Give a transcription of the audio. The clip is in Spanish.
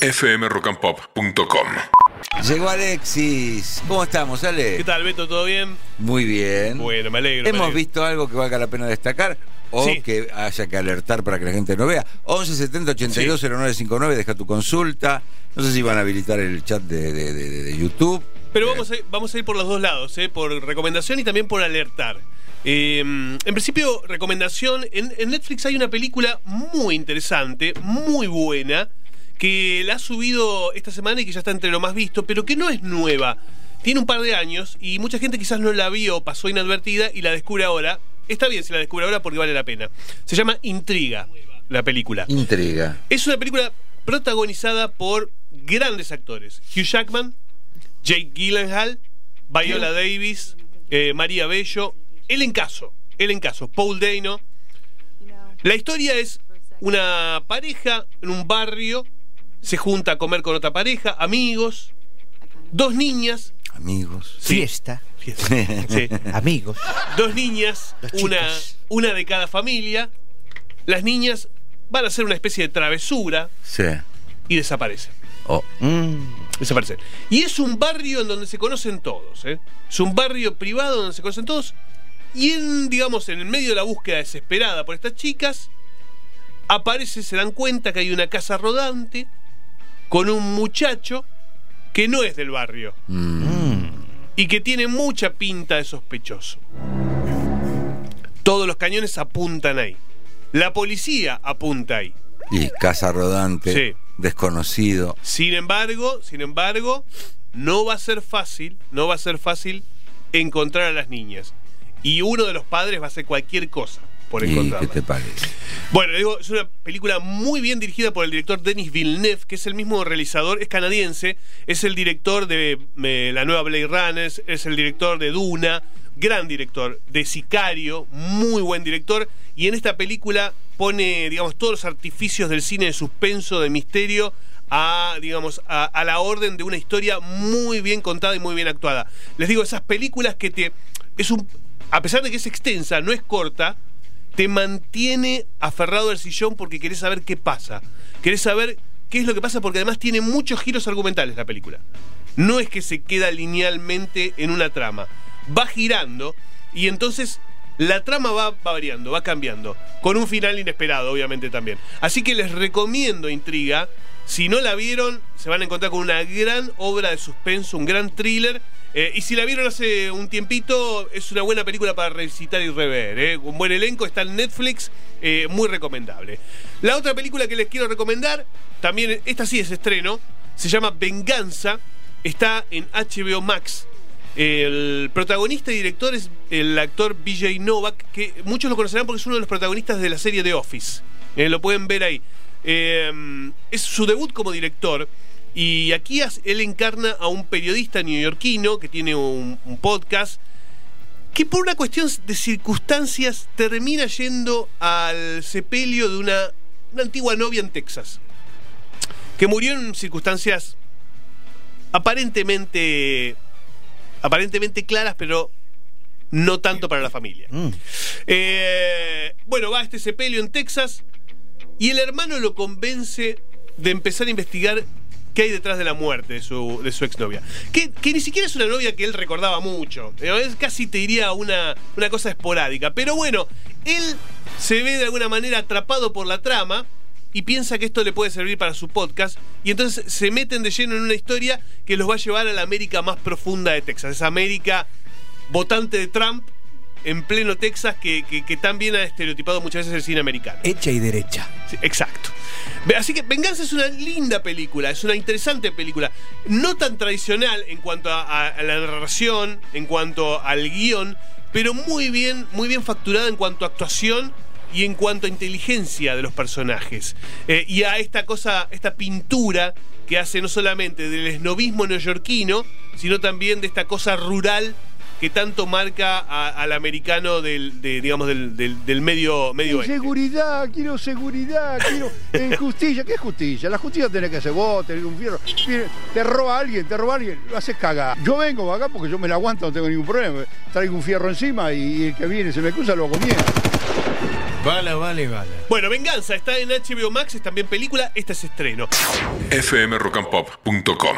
fmrockandpop.com. Llegó Alexis. ¿Cómo estamos, Ale? ¿Qué tal, Beto? ¿Todo bien? Muy bien. Bueno, me alegro. me ¿Hemos alegro. visto algo que valga la pena destacar? O Sí. que haya que alertar para que la gente no vea. 11 70 82 0959, deja tu consulta. No sé si van a habilitar el chat de, de- de- de YouTube. Pero vamos a, vamos a ir por los dos lados, ¿eh? por recomendación y también por alertar. Eh, en principio, recomendación. En, en Netflix hay una película muy interesante, muy buena, que la ha subido esta semana y que ya está entre lo más visto, pero que no es nueva. Tiene un par de años y mucha gente quizás no la vio, pasó inadvertida y la descubre ahora. Está bien si la descubre ahora porque vale la pena. Se llama Intriga, la película. Intriga. Es una película protagonizada por grandes actores. Hugh Jackman, Jake Gyllenhaal, Viola Davis, eh, María Bello, el encaso, el encaso, Paul Dano. La historia es una pareja en un barrio, se junta a comer con otra pareja, amigos, dos niñas, Amigos. Sí. Fiesta, sí, amigos. dos niñas, una, una de cada familia. Las niñas van a hacer una especie de travesura Sí. y desaparecen. Oh. Mm, Desaparecen. Y es un barrio en donde se conocen todos. ¿eh? Es un barrio privado donde se conocen todos. Y en, digamos, en el medio de la búsqueda desesperada por estas chicas, aparece, se dan cuenta que hay una casa rodante con un muchacho que no es del barrio Mm. y que tiene mucha pinta de sospechoso. Todos los cañones apuntan ahí. La policía apunta ahí. Y casa rodante, Sí. desconocido. Sin embargo, sin embargo, no va a ser fácil, no va a ser fácil encontrar a las niñas. Y uno de los padres va a hacer cualquier cosa por ¿Y qué encontrarlas. te parece? Bueno, es una película muy bien dirigida por el director Denis Villeneuve, que es el mismo realizador, es canadiense, es el director de la nueva Blade Runner, es el director de Duna, gran director, de Sicario, muy buen director, y en esta película pone, digamos, todos los artificios del cine de suspenso, de misterio, a, digamos, a, a la orden de una historia muy bien contada y muy bien actuada. Les digo, esas películas que te... Es un, a pesar de que es extensa, no es corta, te mantiene aferrado al sillón porque querés saber qué pasa. Querés saber qué es lo que pasa porque además tiene muchos giros argumentales la película. No es que se queda linealmente en una trama. Va girando y entonces la trama va, va variando, va cambiando. Con un final inesperado, obviamente también. Así que les recomiendo Intriga. Si no la vieron, se van a encontrar con una gran obra de suspenso, un gran thriller. Eh, y si la vieron hace un tiempito, es una buena película para revisitar y rever. ¿eh? Un buen elenco, está en Netflix, eh, muy recomendable. La otra película que les quiero recomendar, también, esta sí es estreno, se llama Venganza, está en HBO Max. El protagonista y director es el actor BJ Novak, que muchos lo conocerán porque es uno de los protagonistas de la serie The Office. Lo pueden ver ahí. Es su debut como director. Y aquí él encarna a un periodista neoyorquino que tiene un, un podcast que por una cuestión de circunstancias termina yendo al sepelio de una, una antigua novia en Texas. Que murió en circunstancias aparentemente aparentemente claras, pero no tanto para la familia. mm. Eh, bueno, va a este sepelio en Texas y el hermano lo convence de empezar a investigar qué hay detrás de la muerte de su, de su exnovia. Que, que ni siquiera es una novia que él recordaba mucho. Es casi te diría una, una cosa esporádica. Pero bueno, él se ve de alguna manera atrapado por la trama y piensa que esto le puede servir para su podcast. Y entonces se meten de lleno en una historia que los va a llevar a la América más profunda de Texas. Esa América votante de Trump en pleno Texas que, que, que tan bien ha estereotipado muchas veces el cine americano. Hecha y derecha. Sí, exacto. Así que Venganza es una linda película, es una interesante película. No tan tradicional en cuanto a la narración, en cuanto al guion, pero muy bien, muy bien facturada en cuanto a actuación y en cuanto a inteligencia de los personajes. Eh, y a esta cosa, esta pintura que hace no solamente del esnovismo neoyorquino, sino también de esta cosa rural que tanto marca a- al americano del, de, digamos, del, del- del medio, medio. Seguridad, quiero seguridad, quiero eh, justicia. ¿Qué es justicia? La justicia tenés que hacer vos, tenés un fierro. Te roba alguien, te roba alguien, lo haces cagar. Yo vengo acá porque yo me la aguanto, no tengo ningún problema. Traigo un fierro encima y, el que viene se me cruza lo hago mierda. Bala, vale, bala. Bueno, Venganza está en HBO Max, es también película, esta es estreno. fmrockandpop.com